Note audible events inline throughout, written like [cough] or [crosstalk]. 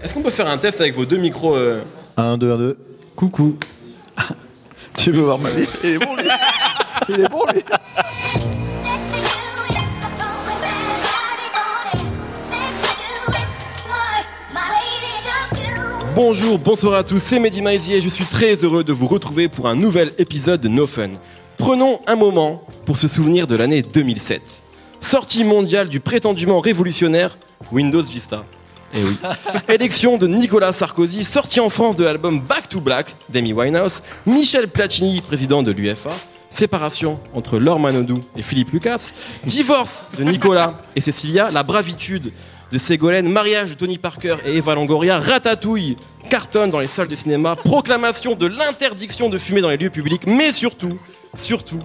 Est-ce qu'on peut faire un test avec vos deux micros euh 1, 2, 1, 2. Coucou. [laughs] tu veux voir ma vie? Il est bon, lui. Il est bon, lui. Bonjour, bonsoir à tous, c'est Mehdi Maizier, je suis très heureux de vous retrouver pour un nouvel épisode de No Fun. Prenons un moment pour se souvenir de l'année 2007. Sortie mondiale du prétendument révolutionnaire Windows Vista. Eh. Élection de Nicolas Sarkozy, sortie en France de l'album Back to Black d'Amy Winehouse, Michel Platini, président de l'UFA, séparation entre Laure Manodou et Philippe Lucas, divorce de Nicolas et Cécilia, la bravitude de Ségolène, mariage de Tony Parker et Eva Longoria, ratatouille, cartonne dans les salles de cinéma, proclamation de l'interdiction de fumer dans les lieux publics, mais surtout, surtout,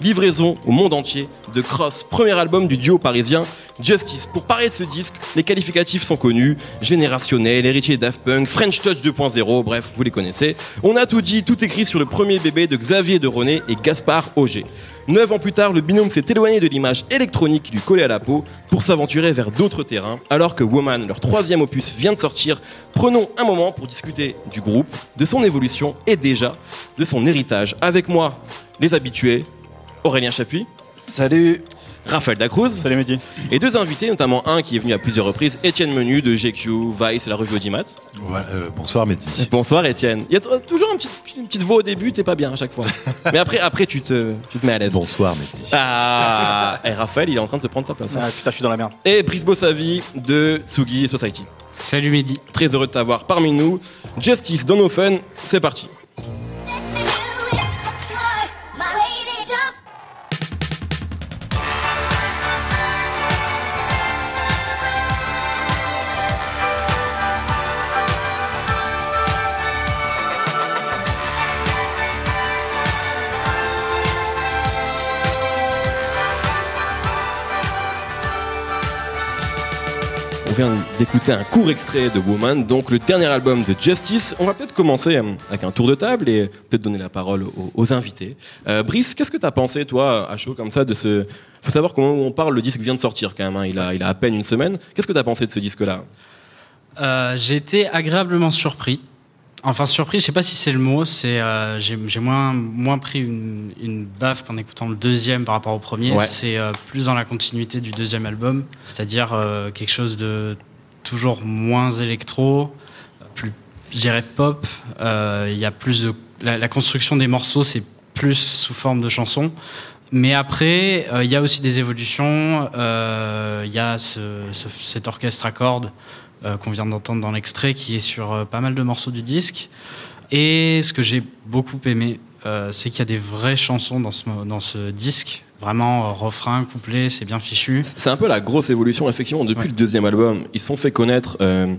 livraison au monde entier de Cross, premier album du duo parisien Justice. Pour parler de ce disque, les qualificatifs sont connus, générationnel, héritier Daft Punk, French Touch 2.0, bref, vous les connaissez. On a tout dit, tout écrit sur le premier bébé de Xavier de René et Gaspard Auger. Neuf ans plus tard, le binôme s'est éloigné de l'image électronique qui lui collait à la peau pour s'aventurer vers d'autres terrains. Alors que Woman, leur troisième opus, vient de sortir, prenons un moment pour discuter du groupe, de son évolution et déjà de son héritage. Avec moi, les habitués, Aurélien Chapuis, Salut. Raphaël Dacruz Salut, Mehdi. et deux invités, notamment un qui est venu à plusieurs reprises, Étienne Menu de GQ, Vice et la revue Audimat. Voilà, euh, bonsoir, Mehdi. Bonsoir Étienne. Il y a t- toujours un petit- une petite voix au début, t'es pas bien à chaque fois. [laughs] Mais après, après tu, te, tu te mets à l'aise. Bonsoir, Mehdi. Ah, et Raphaël, il est en train de te prendre ta place. hein. Ah putain, je suis dans la merde. Et Brice Bossavi de Tsugi Society. Salut Mehdi. Très heureux de t'avoir parmi nous. Justice dans nos fun, c'est parti. D'écouter un court extrait de Woman, donc le dernier album de Justice. On va peut-être commencer euh, avec un tour de table et peut-être donner la parole aux, aux invités. Euh, Brice, qu'est-ce que t'as pensé, toi, à chaud comme ça, de ce... Faut savoir comment on parle, le disque vient de sortir quand même, hein. il, a, il a à peine une semaine. Qu'est-ce que t'as pensé de ce disque-là? Euh, j'ai été agréablement surpris. Enfin surpris, je sais pas si c'est le mot. C'est euh, j'ai j'ai moins moins pris une, une baffe qu'en écoutant le deuxième par rapport au premier. Ouais. C'est euh, plus dans la continuité du deuxième album, c'est-à-dire euh, quelque chose de toujours moins électro, plus je pop. Euh, Il y a plus de la, construction des morceaux, c'est plus sous forme de chansons. Mais après, euh, il y a aussi des évolutions. Euh, Il y a ce- ce- cet orchestre à cordes qu'on vient d'entendre dans l'extrait, qui est sur pas mal de morceaux du disque. Et ce que j'ai beaucoup aimé, c'est qu'il y a des vraies chansons dans ce, dans ce disque. Vraiment, euh, refrain, couplet, c'est bien fichu. C'est un peu la grosse évolution, effectivement, depuis Ouais. le deuxième album. Ils se sont fait connaître, euh,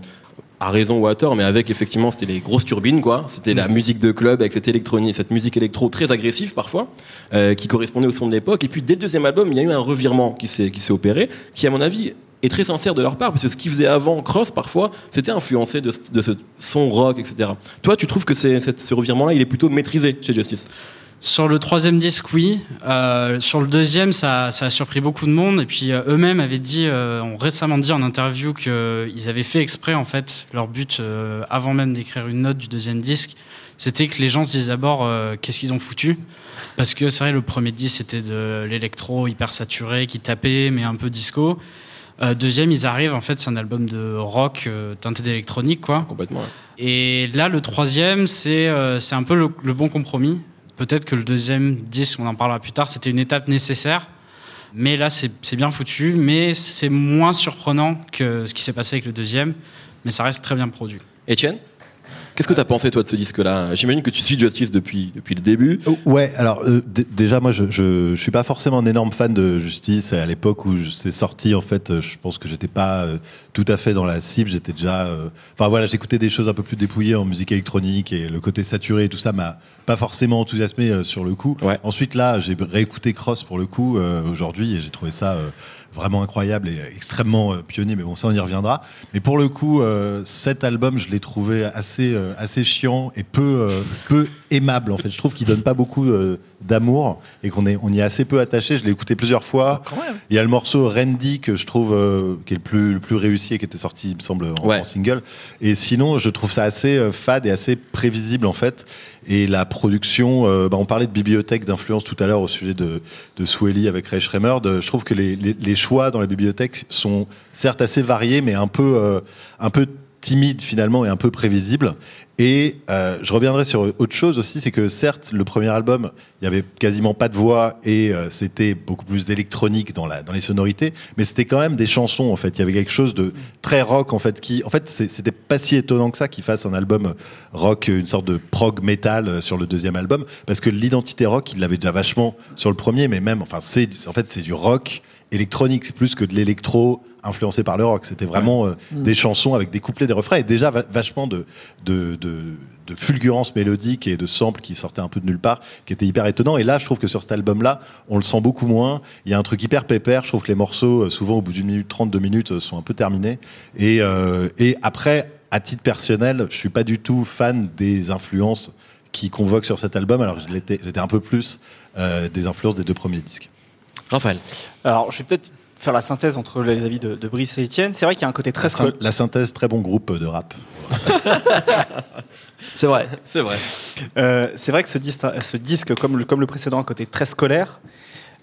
à raison ou à tort, mais avec, effectivement, c'était les grosses turbines, quoi. C'était la musique de club avec cette électronique, cette musique électro très agressive, parfois, euh, qui correspondait au son de l'époque. Et puis, dès le deuxième album, il y a eu un revirement qui s'est, qui s'est opéré, qui, à mon avis, est très sincère de leur part, parce que ce qu'ils faisaient avant, Cross, parfois, c'était influencé de, ce- de ce son rock, etc. Toi, tu trouves que c'est, ce revirement-là, il est plutôt maîtrisé chez Justice? Sur le troisième disque, oui. Euh, sur le deuxième, ça, ça a surpris beaucoup de monde. Et puis euh, eux-mêmes avaient dit, euh, ont récemment dit en interview qu'ils avaient fait exprès, en fait, leur but, euh, avant même d'écrire une note du deuxième disque, c'était que les gens se disent d'abord euh, qu'est-ce qu'ils ont foutu? Parce que c'est vrai, le premier disque, c'était de l'électro hyper saturé, qui tapait, mais un peu disco. Euh, deuxième, ils arrivent, en fait, c'est un album de rock euh, teinté d'électronique, quoi. Complètement. ouais. Et là, le troisième, c'est euh, c'est un peu le, le bon compromis. Peut-être que le deuxième disque, on en parlera plus tard, c'était une étape nécessaire. Mais là, c'est bien foutu, mais c'est moins surprenant que ce qui s'est passé avec le deuxième. Mais ça reste très bien produit. Étienne? Qu'est-ce que tu as pensé, toi, de ce disque-là? J'imagine que tu suis Justice depuis, depuis le début. Oh, Ouais, alors euh, déjà moi je, je je suis pas forcément un énorme fan de Justice à l'époque où c'est sorti en fait euh, je pense que j'étais pas euh, tout à fait dans la cible j'étais déjà euh, enfin voilà j'écoutais des choses un peu plus dépouillées en musique électronique et le côté saturé et tout ça m'a pas forcément enthousiasmé euh, sur le coup Ouais. ensuite là j'ai réécouté Cross pour le coup euh, aujourd'hui et j'ai trouvé ça euh, vraiment incroyable et extrêmement euh, pionnier, mais bon, ça on y reviendra. Mais pour le coup, euh, cet album, je l'ai trouvé assez, euh, assez chiant et peu, peu aimable en fait. Je trouve qu'il donne pas beaucoup d'amour et qu'on est, on y est assez peu attaché. Je l'ai écouté plusieurs fois. Oh, il y a le morceau Randy que je trouve qui est le plus, le plus réussi et qui était sorti, il me semble, en, Ouais. en single. Et sinon, je trouve ça assez fade et assez prévisible en fait. Et la production, euh, bah, on parlait de bibliothèque d'influence tout à l'heure au sujet de, de avec Ray Schremer. Je trouve que les, les, les choix dans la bibliothèque sont certes assez variés, mais un peu, euh, un peu timides finalement et un peu prévisibles. Et euh, je reviendrai sur autre chose aussi, c'est que certes, le premier album, il y avait quasiment pas de voix et euh, c'était beaucoup plus électronique dans, la, dans les sonorités, mais c'était quand même des chansons en fait. Il y avait quelque chose de très rock en fait qui, en fait, c'était pas si étonnant que ça qu'il fasse un album rock, une sorte de prog metal euh, sur le deuxième album, parce que l'identité rock, il l'avait déjà vachement sur le premier, mais même, enfin, c'est en fait c'est du rock électronique, c'est plus que de l'électro influencé par le rock. C'était vraiment euh, des chansons avec des couplets, des refrains et déjà va- vachement de, de, de, de fulgurance mélodique et de samples qui sortaient un peu de nulle part, qui étaient hyper étonnants. Et là, je trouve que sur cet album-là, on le sent beaucoup moins. Il y a un truc hyper pépère. Je trouve que les morceaux, euh, souvent au bout d'une minute trente, deux minutes, euh, sont un peu terminés. Et, euh, et après, à titre personnel, je suis pas du tout fan des influences qui convoquent sur cet album. Alors, j'étais un peu plus euh, des influences des deux premiers disques. Raphaël. Alors, je vais peut-être faire la synthèse entre les avis de, de Brice et Étienne. C'est vrai qu'il y a un côté très La, syn- la synthèse, très bon groupe de rap. [laughs] C'est vrai. C'est vrai. Euh, c'est vrai que ce disque, ce disque comme, le, comme le précédent, a un côté très scolaire.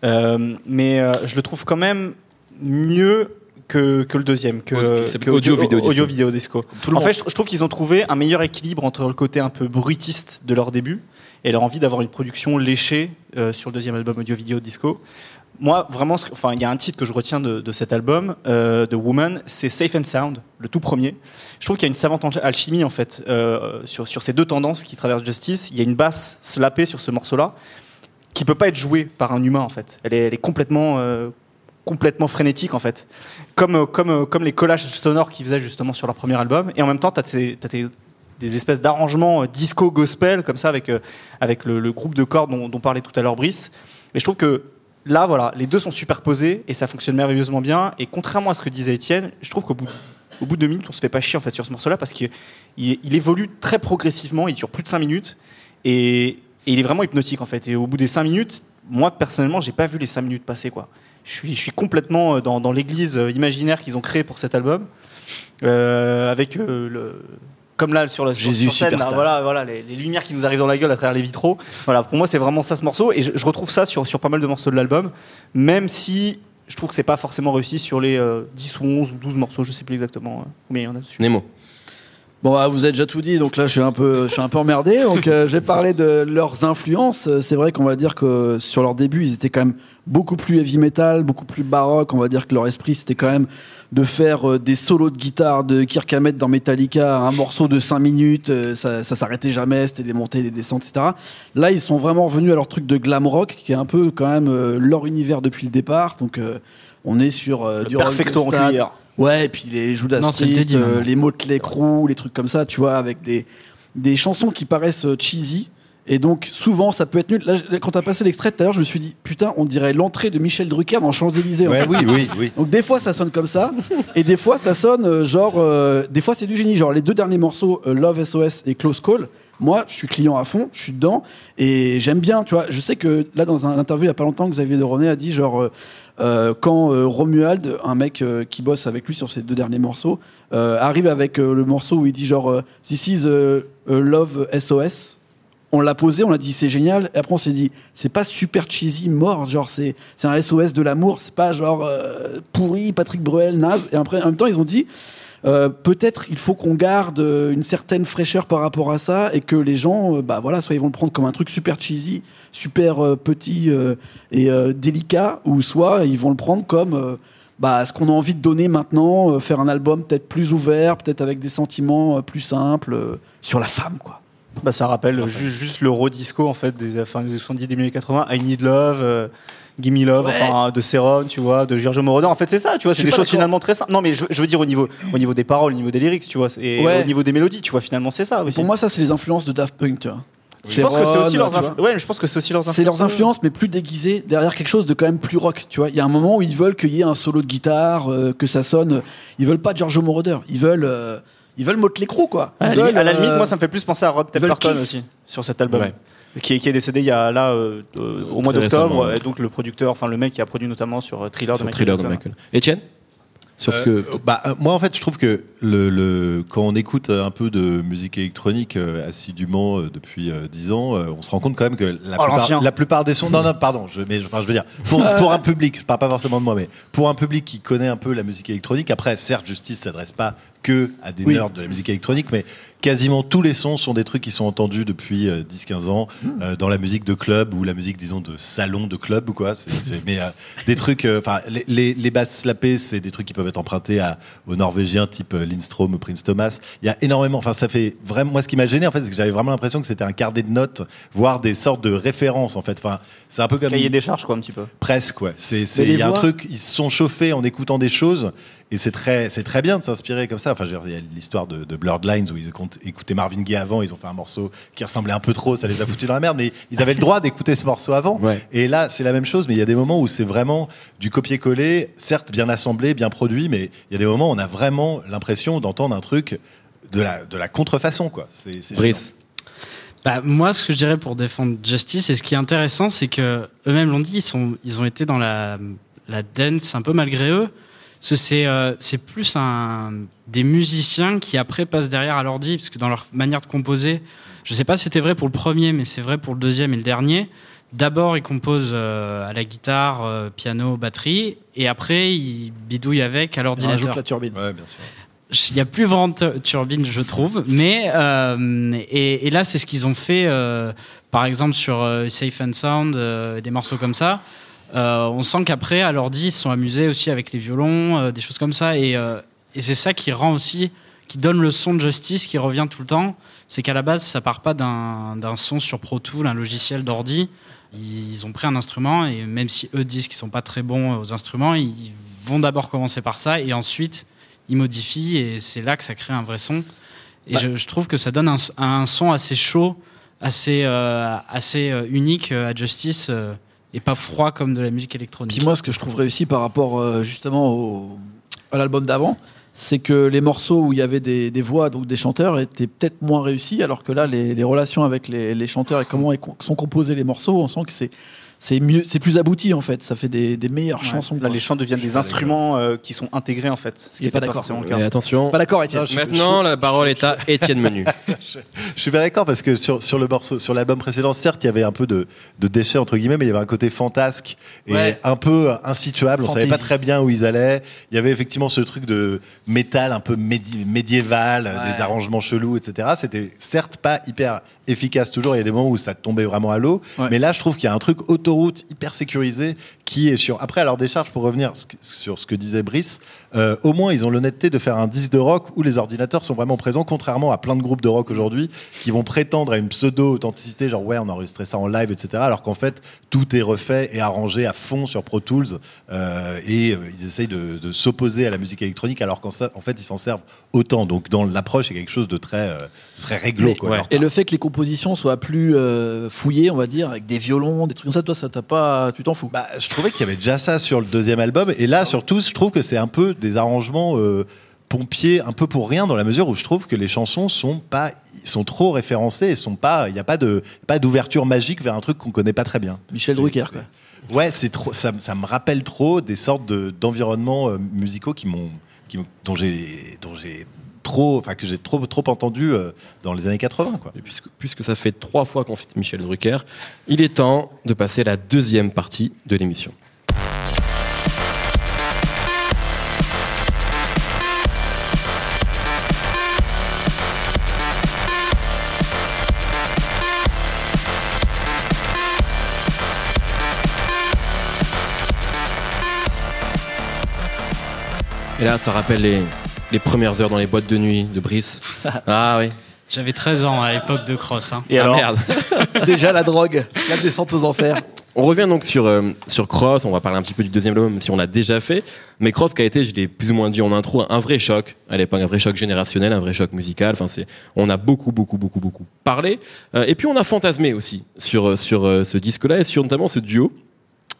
Euh, mais euh, je le trouve quand même mieux que, que le deuxième, que, Audio- c'est que audio, vidéo, disco. vidéo, disco. En monde. fait, je, je trouve qu'ils ont trouvé un meilleur équilibre entre le côté un peu bruitiste de leur début et leur envie d'avoir une production léchée euh, sur le deuxième album audio vidéo disco. Moi, vraiment, enfin, il y a un titre que je retiens de, cet album, euh, de Woman, c'est Safe and Sound, le tout premier. Je trouve qu'il y a une savante alch- alchimie en fait euh, sur, sur ces deux tendances qui traversent Justice. Il y a une basse slappée sur ce morceau-là qui peut pas être jouée par un humain en fait. Elle est, complètement, euh, complètement frénétique en fait, comme, euh, comme, comme les collages sonores qu'ils faisaient justement sur leur premier album. Et en même temps, tu as, des espèces d'arrangements euh, disco gospel comme ça avec, avec le, groupe de cordes dont, dont parlait tout à l'heure Brice. Et je trouve que là, voilà, les deux sont superposés et ça fonctionne merveilleusement bien. Et contrairement à ce que disait Étienne, je trouve qu'au bout, de deux minutes, on se fait pas chier en fait sur ce morceau-là parce qu'il il, il évolue très progressivement. Il dure plus de cinq minutes et, il est vraiment hypnotique en fait. Et au bout des cinq minutes, moi personnellement, j'ai pas vu les cinq minutes passer quoi. Je suis, complètement euh, dans, l'église euh, imaginaire qu'ils ont créée pour cet album, euh, avec le, comme là sur la Jésus sur scène, là, superstar. voilà, voilà, les, les lumières qui nous arrivent dans la gueule à travers les vitraux. Voilà, pour moi, c'est vraiment ça ce morceau, et je, je retrouve ça sur, sur pas mal de morceaux de l'album, même si je trouve que c'est pas forcément réussi sur les euh, 10 ou 11 ou 12 morceaux, je sais plus exactement euh, combien il y en a dessus. Nemo. Bon, bah, vous avez déjà tout dit, donc là je suis un peu, je suis un peu emmerdé. Donc euh, j'ai parlé de leurs influences. C'est vrai qu'on va dire que sur leur début, ils étaient quand même beaucoup plus heavy metal, beaucoup plus baroque. On va dire que leur esprit c'était quand même de faire euh, des solos de guitare de Kirk Hammett dans Metallica, un morceau de 5 minutes, euh, ça, ça s'arrêtait jamais, c'était des montées, des descentes, etc. Là, ils sont vraiment revenus à leur truc de glam rock, qui est un peu quand même euh, leur univers depuis le départ. Donc euh, on est sur euh, du perfecto en rocksteady. cuillère. Ouais, et puis les Judas Non, le Priest, euh, les Motley Crue, les trucs comme ça, tu vois, avec des, des chansons qui paraissent cheesy. Et donc, souvent, ça peut être nul. Là, quand t'as passé l'extrait tout à l'heure, je me suis dit, putain, on dirait l'entrée de Michel Drucker dans Champs-Élysées. en Ouais, fait. oui, oui, oui. Donc, des fois, ça sonne comme ça. et des fois, ça sonne euh, genre. euh, des fois, c'est du génie. Genre, les deux derniers morceaux, euh, Love SOS et Close Call. Moi, je suis client à fond, je suis dedans et j'aime bien, tu vois. Je sais que là, dans un interview il y a pas longtemps, Xavier de René a dit genre euh, euh, quand euh, Romuald, un mec euh, qui bosse avec lui sur ces deux derniers morceaux, euh, arrive avec euh, le morceau où il dit genre euh, This is euh, euh, Love SOS. On l'a posé, on a dit c'est génial. Et après on s'est dit c'est pas super cheesy, mort, genre c'est un SOS de l'amour, c'est pas genre euh, pourri, Patrick Bruel, naze. Et après en même temps ils ont dit euh, peut-être il faut qu'on garde euh, une certaine fraîcheur par rapport à ça et que les gens, bah voilà, soit ils vont le prendre comme un truc super cheesy, super petit et délicat, ou soit ils vont le prendre comme bah, ce qu'on a envie de donner maintenant, faire un album peut-être plus ouvert, peut-être avec des sentiments plus simples sur la femme, quoi. Bah, ça rappelle ju- juste l'euro disco en fait des fin des années 70 début des années 80 I Need Love euh, Gimme Love Ouais. enfin de Céron tu vois de Giorgio Moroder en fait c'est ça tu vois c'est des choses finalement très simples non mais je, je veux dire au niveau au niveau des paroles au niveau des lyrics tu vois et Ouais. au niveau des mélodies tu vois finalement c'est ça aussi Pour moi, ça, c'est les influences de Daft Punk, tu vois. Je pense que c'est aussi leurs. Ouais, je pense que c'est aussi leurs influences. C'est leurs influences, mais plus déguisées derrière quelque chose de quand même plus rock. Tu vois, il y a un moment où ils veulent qu'il y ait un solo de guitare, euh, que ça sonne. Ils veulent pas Giorgio Moroder. Ils veulent, euh, ils veulent Motley Crue, quoi. Ils À la, veulent, limite, à la limite, euh, moi, ça me fait plus penser à Rob veulent Tepperton Kiss. aussi sur cet album. Ouais. Qui est, qui est décédé il y a là euh, euh, au mois Très d'octobre, récemment, ouais. et donc le producteur, enfin le mec qui a produit notamment sur euh, Thriller Sur de Thriller de Michael Michael. Etienne Sur ce que. Euh, bah, euh, moi, en fait, je trouve que le, le, quand on écoute un peu de musique électronique euh, assidûment euh, depuis euh, 10 ans, euh, on se rend compte quand même que la, Oh, l'ancien. plupart, la plupart des sons. Non, non, pardon. Je, mais, enfin, je veux dire, pour, [laughs] pour un public, je parle pas forcément de moi, mais pour un public qui connaît un peu la musique électronique, après, certes, Justice s'adresse pas que à des Oui. nerds de la musique électronique, mais quasiment tous les sons sont des trucs qui sont entendus depuis euh, 10-15 ans euh, dans la musique de club ou la musique, disons, de salon de club ou quoi. Mais euh, des trucs, euh, enfin, les, les, les basses slappées, c'est des trucs qui peuvent être empruntés à, aux Norvégiens type euh, Lindstrom ou Prince Thomas. Il y a énormément, enfin, ça fait vraiment, moi, ce qui m'a gêné, en fait, c'est que j'avais vraiment l'impression que c'était un carnet de notes, voire des sortes de références, en fait. Enfin, c'est un peu comme Cahier des charges, quoi, un petit peu. presque, ouais. C'est, il y a un truc, ils se sont chauffés en écoutant des choses. Et c'est très, c'est très bien de s'inspirer comme ça. Enfin, il y a l'histoire de, de Blurred Lines où ils écoute- écoutaient Marvin Gaye avant, ils ont fait un morceau qui ressemblait un peu trop, ça les a foutus dans la merde, mais ils avaient le droit d'écouter ce morceau avant. Ouais. Et là, c'est la même chose, mais il y a des moments où c'est vraiment du copier-coller, certes bien assemblé, bien produit, mais il y a des moments où on a vraiment l'impression d'entendre un truc de la, de la contrefaçon, quoi. C'est Brice. Bah, moi, ce que je dirais pour défendre Justice, et ce qui est intéressant, c'est que eux-mêmes l'ont dit, ils, sont, ils ont été dans la, la dance un peu malgré eux. C'est euh, c'est plus un, des musiciens qui après passent derrière à l'ordi, parce que dans leur manière de composer, je sais pas si c'était vrai pour le premier, mais c'est vrai pour le deuxième et le dernier. D'abord, ils composent euh, à la guitare, euh, piano, batterie, et après, ils bidouillent avec à l'ordinateur. la turbine. Ouais, bien sûr. Il n'y a plus vraiment de turbine, je trouve. Mais euh, et, et là, c'est ce qu'ils ont fait, euh, par exemple sur euh, Safe and Sound, euh, des morceaux comme ça. Euh, on sent qu'après, à l'ordi, ils se sont amusés aussi avec les violons, euh, des choses comme ça. Et, euh, et c'est ça qui rend aussi, qui donne le son de Justice qui revient tout le temps. C'est qu'à la base, ça part pas d'un son sur Pro Tool, un logiciel d'ordi. Ils ont pris un instrument et même si eux disent qu'ils sont pas très bons aux instruments, ils vont d'abord commencer par ça et ensuite ils modifient et c'est là que ça crée un vrai son. Et Bah. je, je trouve que ça donne un, un son assez chaud, assez, assez unique à Justice et pas froid comme de la musique électronique. Puis moi, ce que je trouve réussi par rapport euh, justement au, à l'album d'avant, c'est que les morceaux où il y avait des, voix, donc des chanteurs, étaient peut-être moins réussis, alors que là, les, relations avec les, les chanteurs et comment sont composés les morceaux, on sent que c'est c'est mieux, c'est plus abouti en fait. Ça fait des, des meilleures Ouais. chansons. Là, quoi. les chants deviennent des instruments euh, qui sont intégrés en fait. Ce qui pas était pas d'accord. forcément le Et cas. attention. Pas d'accord, Étienne. Je- Maintenant, la parole est à Étienne Menu. [laughs] Je suis pas d'accord parce que sur, sur le morceau, sur l'album précédent, certes, il y avait un peu de, de déchets entre guillemets, mais il y avait un côté fantasque et Ouais. un peu insituable. On savait pas très bien où ils allaient. Il y avait effectivement ce truc de métal un peu médi- médiéval, Ouais. des arrangements chelous, etc. C'était certes pas hyper efficace toujours. Il y a des moments où ça tombait vraiment à l'eau, Ouais. mais là, je trouve qu'il y a un truc autoroute hyper sécurisé qui est chiant. Après, à leur décharge, pour revenir sur ce que disait Brice, euh, au moins ils ont l'honnêteté de faire un disque de rock où les ordinateurs sont vraiment présents, contrairement à plein de groupes de rock aujourd'hui qui vont prétendre à une pseudo-authenticité, genre ouais, on a enregistré ça en live, etc. Alors qu'en fait, tout est refait et arrangé à fond sur Pro Tools euh, et euh, ils essayent de, de s'opposer à la musique électronique alors qu'en en fait ils s'en servent autant. Donc dans l'approche, c'est quelque chose de très, euh, très réglo. Mais- quoi, ouais. Et le fait que les compositions soient plus fouillées, on va dire, avec des violons, des trucs comme ça, toi, ça t'a pas, tu t'en fous? Bah, je trouvais qu'il y avait déjà ça sur le deuxième album. Et là, surtout, je trouve que c'est un peu des arrangements euh, pompiers, un peu pour rien, dans la mesure où je trouve que les chansons sont pas, sont trop référencées et sont pas, il n'y a pas de, pas d'ouverture magique vers un truc qu'on connaît pas très bien. Michel Drucker, quoi. Ouais, c'est trop, ça, me- ça me rappelle trop des sortes de, d'environnements euh, musicaux qui, m'ont- dont j'ai, dont j'ai trop, enfin que j'ai trop, trop entendu euh, dans les années 80, quoi. Puisque, puisque ça fait trois fois qu'on cite Michel Drucker, il est temps de passer à la deuxième partie de l'émission. Et là, ça rappelle les, les premières heures dans les boîtes de nuit de Brice. [laughs] Ah oui. J'avais 13 ans à l'époque de Cross. hein. Et ah alors merde. [laughs] Déjà la drogue, la descente aux enfers. On revient donc sur, euh, sur Cross, on va parler un petit peu du deuxième album, même si on l'a déjà fait. Mais Cross qui a été, je l'ai plus ou moins dit en intro, un vrai choc à l'époque, un vrai choc générationnel, un vrai choc musical. Enfin, c'est, on a beaucoup, beaucoup, beaucoup, beaucoup parlé. Euh, et puis on a fantasmé aussi sur, euh, sur euh, ce disque-là et sur notamment ce duo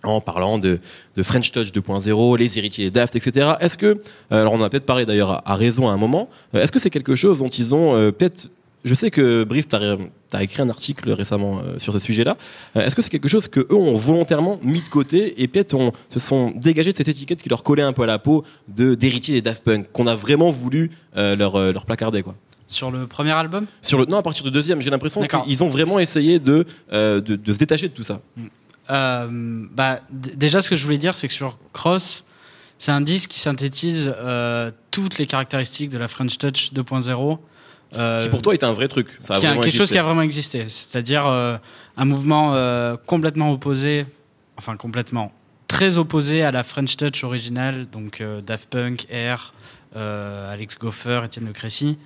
en parlant de, de French Touch 2.0, les héritiers Daft, etc. Est-ce que, euh, alors on en a peut-être parlé d'ailleurs à, à raison à un moment, euh, est-ce que c'est quelque chose dont ils ont euh, peut-être, je sais que Brice, t'as as écrit un article récemment euh, sur ce sujet-là, Euh, est-ce que c'est quelque chose que eux ont volontairement mis de côté et peut-être se sont dégagés de cette étiquette qui leur collait un peu à la peau de d'héritiers des Daft Punk, qu'on a vraiment voulu euh, leur, leur placarder quoi? Sur le premier album? Sur le, non, à partir du deuxième, j'ai l'impression qu'ils ont vraiment essayé de, de, de se détacher de tout ça. Euh, bah, déjà, ce que je voulais dire, c'est que sur Cross, c'est un disque qui synthétise euh, toutes les caractéristiques de la French Touch 2.0. euh, Qui pour toi est un vrai truc. Ça a qui a- quelque chose qui a vraiment existé. C'est-à-dire un mouvement complètement opposé, enfin complètement, très opposé à la French Touch originale, donc Daft Punk, Air, Alex Goffer, Étienne Le Crécy,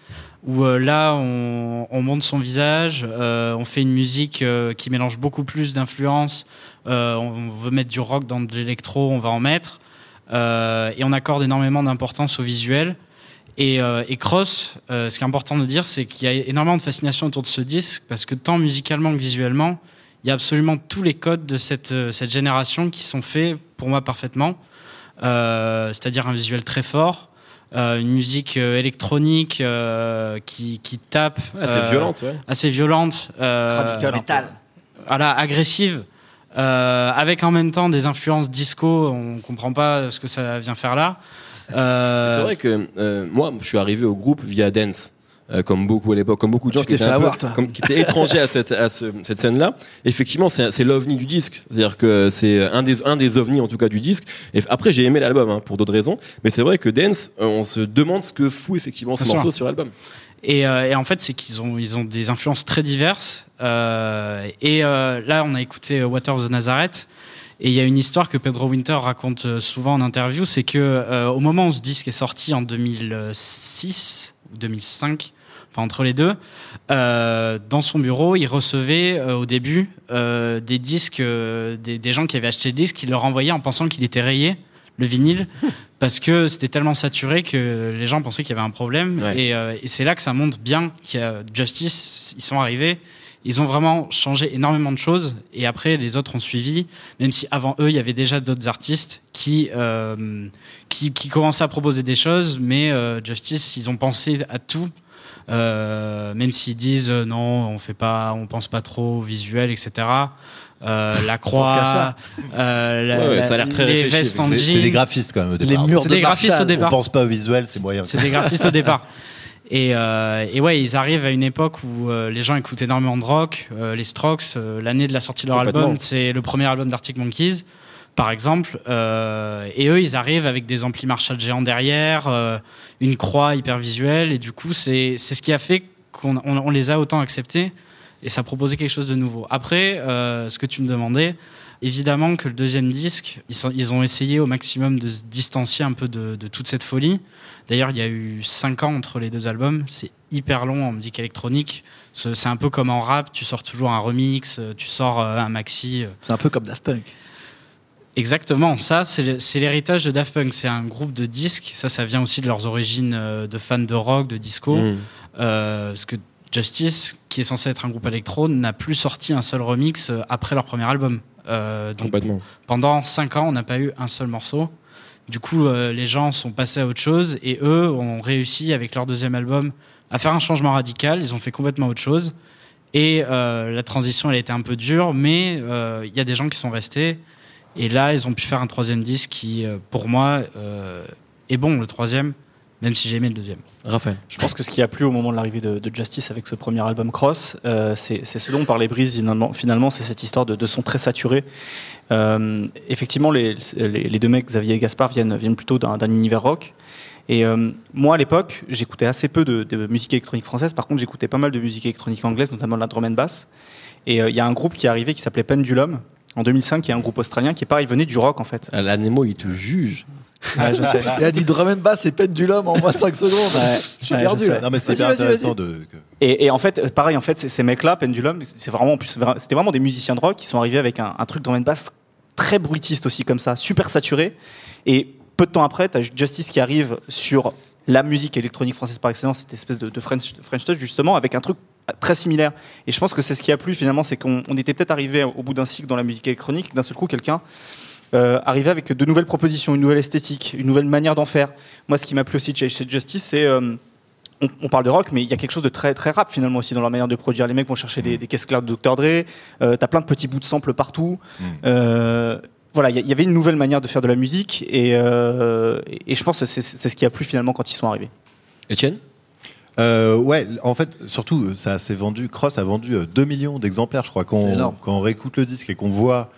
où euh, là on, on monte son visage, euh, on fait une musique euh, qui mélange beaucoup plus d'influences, euh, on veut mettre du rock dans de l'électro, on va en mettre, euh, et on accorde énormément d'importance au visuel. Et, euh, Cross, euh, ce qui est important de dire, c'est qu'il y a énormément de fascination autour de ce disque, parce que tant musicalement que visuellement, il y a absolument tous les codes de cette, euh, génération qui sont faits pour moi parfaitement. Euh, C'est-à-dire un visuel très fort, euh, une musique euh, électronique euh, qui, qui tape. Ah, c'est euh, violente, ouais. Assez violente. euh, Radical. Métal. voilà, agressive, euh, avec en même temps des influences disco. On comprend pas ce que ça vient faire là. Euh, C'est vrai que euh, moi, je suis arrivé au groupe via Dance. Euh, comme beaucoup à l'époque, comme beaucoup de gens qui étaient, peu- comme, qui étrangers à cette, à ce- cette scène-là. Effectivement, c'est c'est l'ovni du disque. C'est-à-dire que c'est un des, un des ovnis, en tout cas, du disque. Et après, j'ai aimé l'album, hein, pour d'autres raisons. Mais c'est vrai que Dance, euh, on se demande ce que fout effectivement ce Bien sûr. morceau sur l'album. Et, euh, et en fait, c'est qu'ils ont, ils ont des influences très diverses. Euh, et euh, là, on a écouté Water of the Nazareth. Et il y a une histoire que Pedro Winter raconte souvent en interview, c'est que euh, au moment où ce disque est sorti en 2006 ou 2005, enfin entre les deux, euh, dans son bureau, il recevait euh, au début euh, des disques, des, des gens qui avaient acheté le disque, qui leur envoyaient en pensant qu'il était rayé, le vinyle, [laughs] parce que c'était tellement saturé que les gens pensaient qu'il y avait un problème. Ouais. Et, et c'est là que ça montre bien qu'il y a Justice, ils sont arrivés. Ils ont vraiment changé énormément de choses et après les autres ont suivi, même si avant eux il y avait déjà d'autres artistes qui, qui qui commençaient à proposer des choses, mais Justice ils ont pensé à tout, euh, même s'ils disent euh, non on fait pas, on pense pas trop au visuel etc. Euh, [laughs] la croix, ça. euh, la- Ouais, ouais, ça a l'air très les réfléchi, vestes en C'est des graphistes quand même au départ. murs C'est de des graphistes Marshall. au départ. On pense pas au visuel, c'est moyen. C'est des graphistes au départ. Et, euh, et ouais, ils arrivent à une époque où euh, les gens écoutent énormément de rock. Euh, les Strokes, euh, l'année de la sortie de leur album, c'est le premier album d'Arctic Monkeys, par exemple. Euh, et eux, ils arrivent avec des amplis Marshall géants derrière, euh, une croix hyper visuelle. Et du coup, c'est ce qui a fait qu'on on, les a autant acceptés. Et ça proposait quelque chose de nouveau. Après, euh, ce que tu me demandais, évidemment que le deuxième disque, ils, ont essayé au maximum de se distancier un peu de, de toute cette folie. D'ailleurs, il y a eu cinq ans entre les deux albums. C'est hyper long en musique électronique. C'est un peu comme en rap. Tu sors toujours un remix, tu sors un maxi. C'est un peu comme Daft Punk. Exactement. Ça, c'est l'héritage de Daft Punk. C'est un groupe de disques. Ça, ça vient aussi de leurs origines euh, de fans de rock, de disco. Mmh. Euh, parce que Justice, qui est censé être un groupe électro, n'a plus sorti un seul remix euh, après leur premier album. Euh, donc Complètement. pendant 5 ans, on n'a pas eu un seul morceau. Du coup, euh, les gens sont passés à autre chose et eux ont réussi avec leur deuxième album à faire un changement radical. Ils ont fait complètement autre chose. Et euh, la transition, elle a été un peu dure, mais euh, il y a des gens qui sont restés. Et là, ils ont pu faire un troisième disque qui, euh, pour moi, euh, est bon, le troisième, même si j'ai aimé le deuxième. Raphaël. Je pense que ce qui a plu au moment de l'arrivée de, de Justice avec ce premier album Cross, euh, c'est ce dont parlait Brise finalement, finalement c'est cette histoire de, de son très saturé. Euh, effectivement, les, les, les deux mecs, Xavier et Gaspard, viennent, viennent plutôt d'un univers rock. Et euh, moi, à l'époque, j'écoutais assez peu de, de musique électronique française. Par contre, j'écoutais pas mal de musique électronique anglaise, notamment de la drum and bass. Et euh, il y a un groupe qui est arrivé qui s'appelait Pendulum en 2005, qui est un groupe australien qui, pareil, venait du rock en fait. À la Nemo, il te juge. Ah, je sais. Il a dit drum and bass et pendulum en moins de 5 secondes. Ouais, Je suis ouais, perdu. je. Non, mais c'est hyper intéressant vas-y. de, Et, et en fait, pareil, en fait, ces, ces mecs-là, Pendulum, c'est vraiment, en plus, c'était vraiment des musiciens de rock qui sont arrivés avec un, un truc dans une basse très bruitiste aussi, comme ça, super saturé. Et peu de temps après, tu as Justice qui arrive sur la musique électronique française par excellence, cette espèce de, de French, French touch, justement, avec un truc très similaire. Et je pense que c'est ce qui a plu finalement, c'est qu'on on était peut-être arrivé au bout d'un cycle dans la musique électronique, d'un seul coup, quelqu'un euh, arrivait avec de nouvelles propositions, une nouvelle esthétique, une nouvelle manière d'en faire. Moi, ce qui m'a plu aussi de chez Justice, c'est. euh, on, on parle de rock, mais il y a quelque chose de très très rap finalement aussi dans leur manière de produire. Les mecs vont chercher des, des caisses claires de Dr. Dre, euh, t'as plein de petits bouts de samples partout. Euh, voilà, il y, avait une nouvelle manière de faire de la musique et, euh, et je pense que c'est c'est ce qui a plu finalement quand ils sont arrivés. Etienne Euh, ouais, en fait, surtout, ça s'est vendu. Cross a vendu euh, 2 millions d'exemplaires, je crois. Quand C'est on, énorme. quand on réécoute le disque et qu'on voit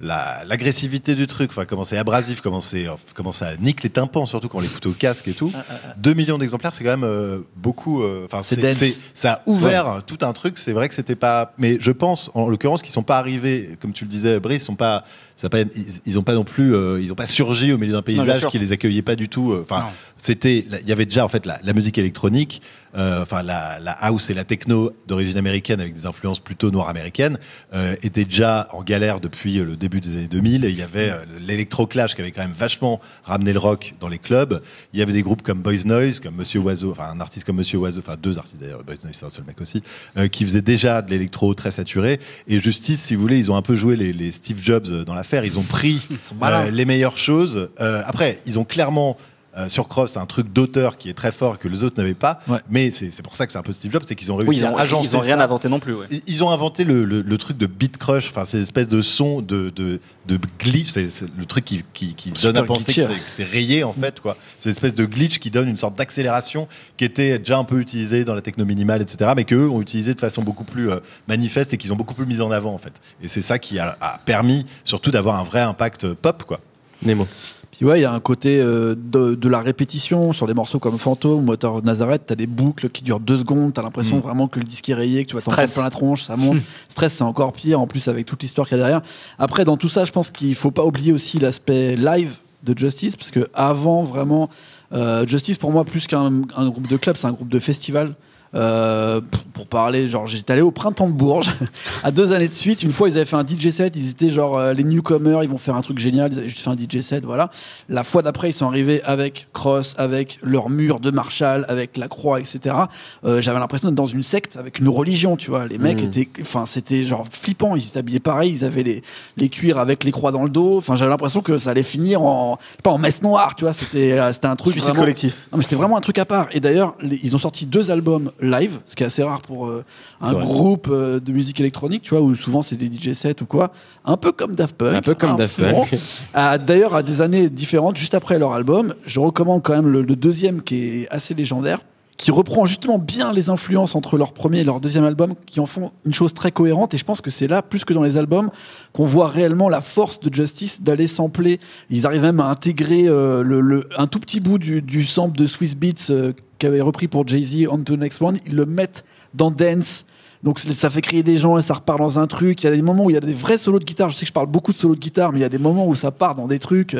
la- l'agressivité du truc, enfin, comment c'est abrasif, comment, c'est, comment ça nique les tympans, surtout quand on l'écoute au casque et tout. 2 millions d'exemplaires, c'est quand même euh, beaucoup. euh, Enfin, C'est c'est, dense. c'est- ça a ouvert tout un truc. C'est vrai que c'était pas. Mais je pense, en l'occurrence, qu'ils sont pas arrivés, comme tu le disais, Brice, ils sont pas. Ça a pas, ils, ils ont pas non plus, euh, ils ont pas surgi au milieu d'un paysage qui les accueillait pas du tout. euh, Enfin. C'était, il y avait déjà en fait la, la musique électronique, euh, enfin la, la house et la techno d'origine américaine avec des influences plutôt noires américaines, euh, étaient déjà en galère depuis euh, le début des années 2000. Et il y avait euh, l'électroclash qui avait quand même vachement ramené le rock dans les clubs. Il y avait des groupes comme Boys Noise, comme Monsieur Oiseau, enfin un artiste comme Monsieur Oiseau, enfin deux artistes d'ailleurs, Boys Noise c'est un seul mec aussi, qui faisaient déjà de l'électro très saturé. Et Justice, si vous voulez, ils ont un peu joué les, les Steve Jobs dans l'affaire. Ils ont pris [laughs] les meilleures choses. Après, ils ont clairement euh, sur Cross un truc d'auteur qui est très fort que les autres n'avaient pas. Ouais. Mais c'est c'est pour ça que c'est un peu Steve Jobs, c'est qu'ils ont réussi Oui, ils ont, à agencer ils ont rien ça. inventé non plus. ouais. Ils- Ils ont inventé le, le- le truc de beat crush, enfin ces espèces de sons de, de, de glitch, c'est c'est le truc qui, qui, qui Super donne à penser c'est- que c'est rayé en fait quoi. C'est espèce de glitch qui donne une sorte d'accélération qui était déjà un peu utilisée dans la techno minimale, etc. Mais qu'eux ont utilisé de façon beaucoup plus euh, manifeste et qu'ils ont beaucoup plus mis en avant en fait. Et c'est ça qui a, a permis surtout d'avoir un vrai impact pop quoi. Nemo. Puis ouais, il y a un côté euh, de, de la répétition sur des morceaux comme Phantom, Motor of Nazareth. T'as des boucles qui durent deux secondes. T'as l'impression Mm. vraiment que le disque est rayé, que tu vas t'en prendre plein la tronche, ça monte. [laughs] Stress, c'est encore pire. En plus, avec toute l'histoire qu'il y a derrière. Après, dans tout ça, je pense qu'il faut pas oublier aussi l'aspect live de Justice, parce que avant vraiment, euh, Justice pour moi plus qu'un un groupe de club, c'est un groupe de festival. Euh, pour, parler, genre j'étais allé au printemps de Bourges [laughs] à deux années de suite. Une fois, ils avaient fait un DJ set. Ils étaient genre euh, les newcomers. Ils vont faire un truc génial. Ils avaient juste fait un DJ set, voilà. La fois d'après, ils sont arrivés avec Cross, avec leur mur de Marshall, avec la croix, etc. Euh, J'avais l'impression d'être dans une secte avec une religion, tu vois. Les mecs Mm. étaient, enfin, c'était genre flippant. Ils étaient habillés pareil. Ils avaient les les cuirs avec les croix dans le dos. Enfin, j'avais l'impression que ça allait finir en pas en messe noire, tu vois. C'était euh, c'était un truc Suicide collectif. non, mais c'était vraiment un truc à part. Et d'ailleurs, ils ont sorti deux albums live, ce qui est assez rare pour euh, un vrai. groupe euh, de musique électronique, tu vois, où souvent c'est des DJ sets ou quoi. Un peu comme Daft Punk. Un peu comme hein, Daft. Punk. [laughs] D'ailleurs, à des années différentes, juste après leur album, je recommande quand même le, le deuxième qui est assez légendaire, qui reprend justement bien les influences entre leur premier et leur deuxième album, qui en font une chose très cohérente. Et je pense que c'est là, plus que dans les albums, qu'on voit réellement la force de Justice d'aller sampler. Ils arrivent même à intégrer euh, le, le- un tout petit bout du, du sample de Swiss Beats euh, qu'avait repris pour Jay-Z On to the Next One. Ils le mettent dans Dance. Donc ça fait crier des gens et ça repart dans un truc. Il y a des moments où il y a des vrais solos de guitare. Je sais que je parle beaucoup de solos de guitare, mais il y a des moments où ça part dans des trucs.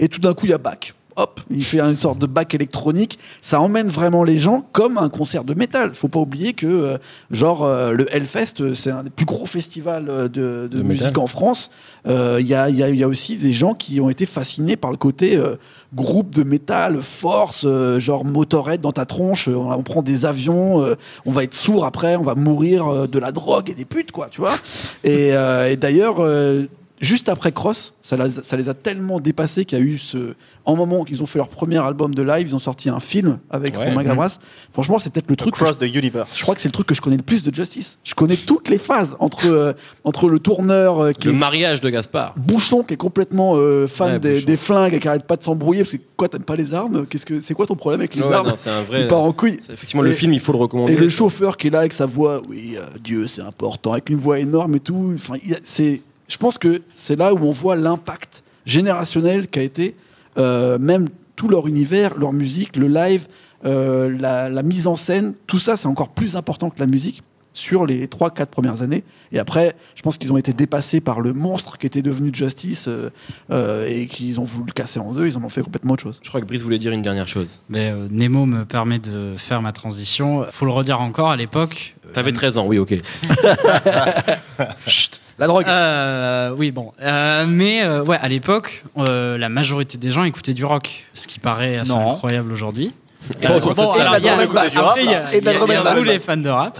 Et tout d'un coup, il y a back. Hop, il fait une sorte de bac électronique. Ça emmène vraiment les gens comme un concert de métal. Faut pas oublier que, euh, genre, euh, le Hellfest, euh, c'est un des plus gros festivals euh, de, de De musique métal. en France. Euh, Il y, a, y a- y a aussi des gens qui ont été fascinés par le côté euh, groupe de métal, force, euh, genre motorette dans ta tronche. euh, On, on prend des avions, euh, on va être sourd après, on va mourir euh, de la drogue et des putes, quoi, tu vois. Et, euh, et d'ailleurs, euh, juste après Cross, ça, la- ça les a tellement dépassés qu'il y a eu ce. En moment qu'ils ont fait leur premier album de live, ils ont sorti un film avec Ouais. Romain Gabras. Franchement, c'est peut-être le truc. Cross the Universe. je crois que c'est le truc que je connais le plus de Justice. Je connais toutes les phases entre, euh, entre le tourneur euh, qui Le est mariage de Gaspard. Bouchon qui est complètement euh, fan Ouais, des, flingues et qui arrête pas de s'embrouiller parce que quoi t'aimes pas les armes? Qu'est-ce que c'est quoi ton problème avec les Ouais, armes? c'est un vrai. Il part en couille. c'est- Effectivement, le film, il faut le recommander. Et le chauffeur qui est là avec sa voix, oui, euh, Dieu, c'est important, avec une voix énorme et tout. Enfin, il y a- c'est, je pense que c'est là où on voit l'impact générationnel qu'a été euh, même tout leur univers, leur musique, le live, euh, la, la mise en scène. Tout ça, c'est encore plus important que la musique. sur les 3-4 premières années. Et après, je pense qu'ils ont été dépassés par le monstre qui était devenu Justice euh, euh, et qu'ils ont voulu le casser en deux. Ils en ont fait complètement autre chose. Je crois que Brice voulait dire une dernière chose. Mais euh, Nemo me permet de faire ma transition. Faut le redire encore, à l'époque. T'avais 13 ans, oui, ok. [laughs] [laughs] La drogue. Euh, oui, bon. Euh, mais euh, ouais, à l'époque, euh, la majorité des gens écoutaient du rock, ce qui paraît assez Non. incroyable aujourd'hui. Bon, Euh, bon, alors, la il y a- après, il y a, Et de la il y a- drum il y a and bass. tous les fans de rap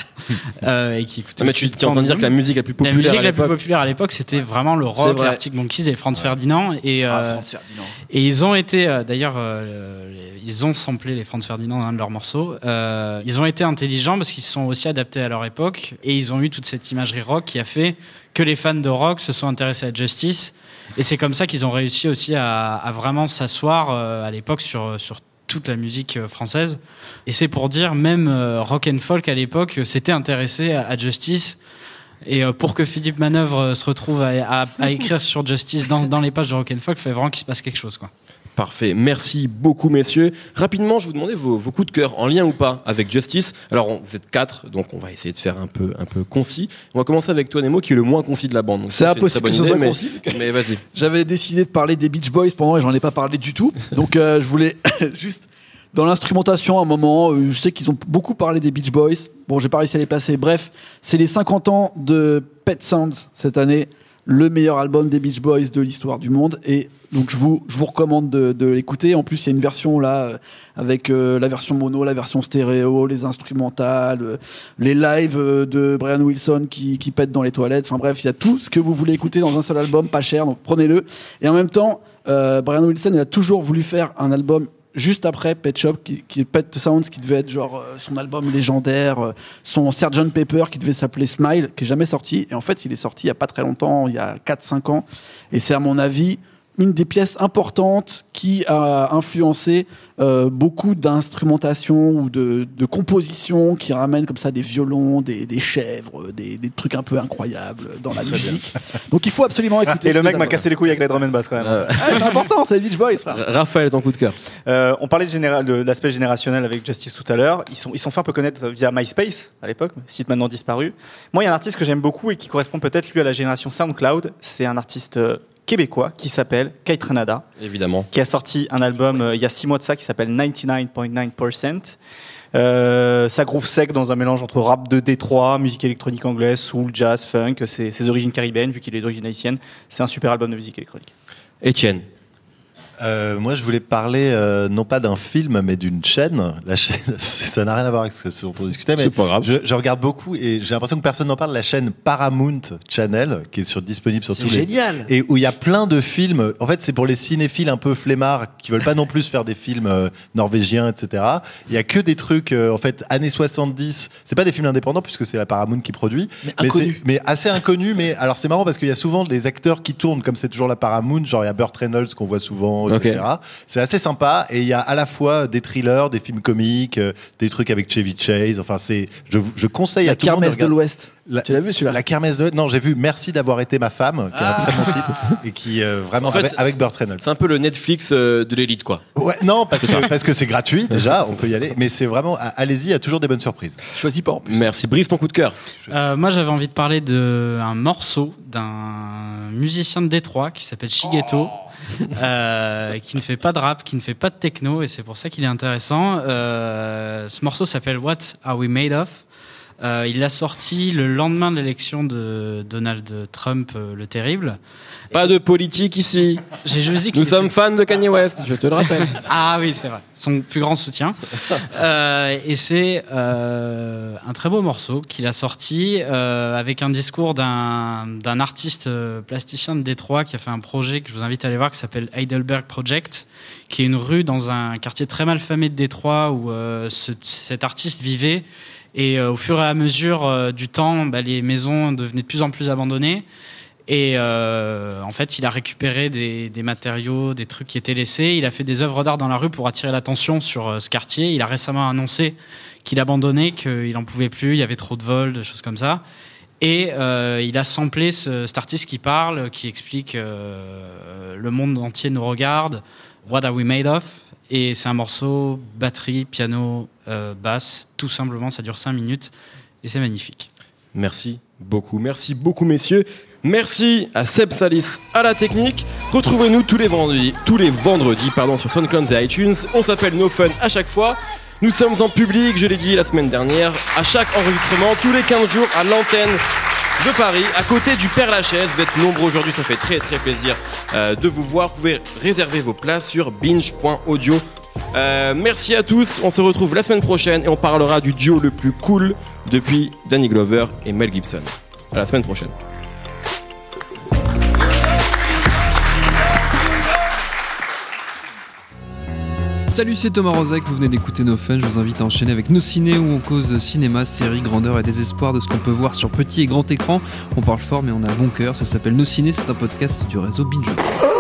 euh, et qui écoutaient mais aussi tu es en train de dire que la musique la plus la populaire musique à la plus l'époque. populaire à l'époque, c'était vraiment le C'est rock, vrai. les Arctic Monkeys et Franz Ferdinand. Et, Ah, euh, Franz Ferdinand. et ils ont été, euh, d'ailleurs, euh, les- ils ont samplé les Franz Ferdinand dans un de leurs morceaux. Euh, ils ont été intelligents parce qu'ils se sont aussi adaptés à leur époque et ils ont eu toute cette imagerie rock qui a fait que les fans de rock se sont intéressés à Justice. Et c'est comme ça qu'ils ont réussi aussi à, vraiment s'asseoir euh, à l'époque sur, toute la musique euh, française. Et c'est pour dire, même euh, rock and folk à l'époque euh, s'était intéressé à, Justice. Et pour que Philippe Manœuvre se retrouve à, écrire sur Justice dans, les pages de rock and folk, il fallait vraiment qu'il se passe quelque chose. Quoi. Parfait, merci beaucoup messieurs. Rapidement, je vous demandais vos, vos coups de cœur en lien ou pas avec Justice. Alors on- vous êtes quatre, donc on va essayer de faire un peu un peu concis. On va commencer avec toi Nemo, qui est le moins concis de la bande. C'est impossible que ce soit mais- concis, vas-y. [laughs] J'avais décidé de parler des Beach Boys pendant et j'en ai pas parlé du tout. Donc euh, je voulais [laughs] juste dans l'instrumentation à un moment, euh, je sais qu'ils ont beaucoup parlé des Beach Boys. Bon, j'ai pas réussi à les placer. Bref, c'est les 50 ans de Pet Sound cette année, le meilleur album des Beach Boys de l'histoire du monde et donc je vous je vous recommande de, l'écouter. En plus, il y a une version là euh, avec euh, la version mono, la version stéréo, les instrumentales, euh, les lives de Brian Wilson qui, qui pètent dans les toilettes. Enfin bref, il y a tout ce que vous voulez écouter dans un seul album, pas cher, donc prenez-le. Et en même temps, Brian Wilson, il a toujours voulu faire un album juste après Pet Shop, qui, qui Pet Sounds, qui devait être genre son album légendaire, euh, son Sgt Pepper qui devait s'appeler Smile, qui est jamais sorti. Et en fait, il est sorti il y a pas très longtemps, il y a 4-5 ans. Et c'est à mon avis une des pièces importantes qui a influencé euh, beaucoup d'instrumentation ou de, de composition qui ramènent comme ça des violons, des, des chèvres, des, des trucs un peu incroyables dans la musique. Donc il faut absolument écouter. Et le mec m'a cassé les couilles avec la drum and bass quand même. Euh, Ah, c'est important, c'est Beach Boys, frère. Raphaël, ton coup de cœur. Euh, on parlait de, général- de l'aspect générationnel avec Justice tout à l'heure. Ils sont, ils sont fait un peu connaître via MySpace à l'époque, site maintenant disparu. Moi, il y a un artiste que j'aime beaucoup et qui correspond peut-être lui à la génération SoundCloud. C'est un artiste euh, québécois qui s'appelle Kate Renada, Évidemment. qui a sorti un album euh, il y a six mois de ça qui s'appelle 99.9%. Euh, ça groove sec dans un mélange entre rap de Détroit, musique électronique anglaise, soul, jazz, funk. C'est ses origines caribéennes vu qu'il est d'origine haïtienne. C'est un super album de musique électronique. Étienne. Euh, moi, je voulais parler euh, non pas d'un film, mais d'une chaîne. La chaîne, [laughs] ça n'a rien à voir avec ce, ce dont on discutait, mais C'est pas grave. je, je regarde beaucoup et j'ai l'impression que personne n'en parle. La chaîne Paramount Channel, qui est sur, disponible sur tous les génial. et où il y a plein de films. En fait, c'est pour les cinéphiles un peu flemmards qui veulent pas non plus faire des films euh, norvégiens, etc. Il y a que des trucs, euh, en fait, années 70. C'est pas des films indépendants puisque c'est la Paramount qui produit, Mais mais, mais assez inconnus. Mais alors, c'est marrant parce qu'il y a souvent des acteurs qui tournent comme c'est toujours la Paramount. Genre, il y a Burt Reynolds qu'on voit souvent, etc. C'est assez sympa. Et il y a à la fois des thrillers, des films comiques, euh, des trucs avec Chevy Chase. Enfin, c'est, je, je conseille La à tout le monde de kermesse de l'Ouest. La- Tu l'as vu celui-là La kermesse de non j'ai vu Merci d'avoir été ma femme qui est un très bon titre et qui euh, vraiment En fait, avec, avec Burt Reynolds. C'est un peu le Netflix euh, de l'élite, quoi. Ouais, non parce que parce que c'est gratuit déjà on peut y aller mais c'est vraiment allez-y il y a toujours des bonnes surprises. Choisis pas en plus. Merci. Brice, ton coup de cœur. Euh, moi, j'avais envie de parler d'un morceau d'un musicien de Détroit qui s'appelle Shigeto, euh, qui ne fait pas de rap, qui ne fait pas de techno, et c'est pour ça qu'il est intéressant. Euh, ce morceau s'appelle What Are We Made Of? Euh, Il l'a sorti le lendemain de l'élection de Donald Trump, euh, le terrible. Pas de politique ici. J'ai juste dit qu'il Nous était- sommes fans de Kanye West, je te le [laughs] rappelle. Ah oui, c'est vrai. Son plus grand soutien. Euh, et c'est un très beau morceau qu'il a sorti avec un discours d'un artiste plasticien de Détroit qui a fait un projet que je vous invite à aller voir qui s'appelle Heidelberg Project, qui est une rue dans un quartier très mal famé de Détroit où ce- cet artiste vivait. Et euh, au fur et à mesure euh, du temps, bah, les maisons devenaient de plus en plus abandonnées. Et euh, en fait, il a récupéré des, matériaux, des trucs qui étaient laissés. Il a fait des œuvres d'art dans la rue pour attirer l'attention sur ce quartier. Il a récemment annoncé qu'il abandonnait, qu'il n'en pouvait plus, il y avait trop de vols, des choses comme ça. Et il a samplé ce, cet artiste qui parle, qui explique le monde entier nous regarde, What are we made of? Et c'est un morceau batterie, piano, euh, basse, tout simplement. Ça dure 5 minutes et c'est magnifique. Merci beaucoup, merci beaucoup messieurs. Merci à Seb Salis à la technique. Retrouvez-nous tous les vendredis, tous les vendredis pardon, sur SoundCloud et iTunes. On s'appelle No Fun à chaque fois. Nous sommes en public, je l'ai dit la semaine dernière, à chaque enregistrement, tous les 15 jours à l'antenne de Paris, à côté du Père Lachaise. Vous êtes nombreux aujourd'hui, ça fait très très plaisir euh, de vous voir. Vous pouvez réserver vos places sur binge.audio. Euh, merci à tous, on se retrouve la semaine prochaine et on parlera du duo le plus cool depuis Danny Glover et Mel Gibson. À la semaine prochaine. Salut, c'est Thomas Rozek, vous venez d'écouter nos fun. Je vous invite à enchaîner avec nos ciné où on cause cinéma, série, grandeur et désespoir de ce qu'on peut voir sur petit et grand écran. On parle fort, mais on a bon cœur. Ça s'appelle Nos ciné, c'est un podcast du réseau Binge.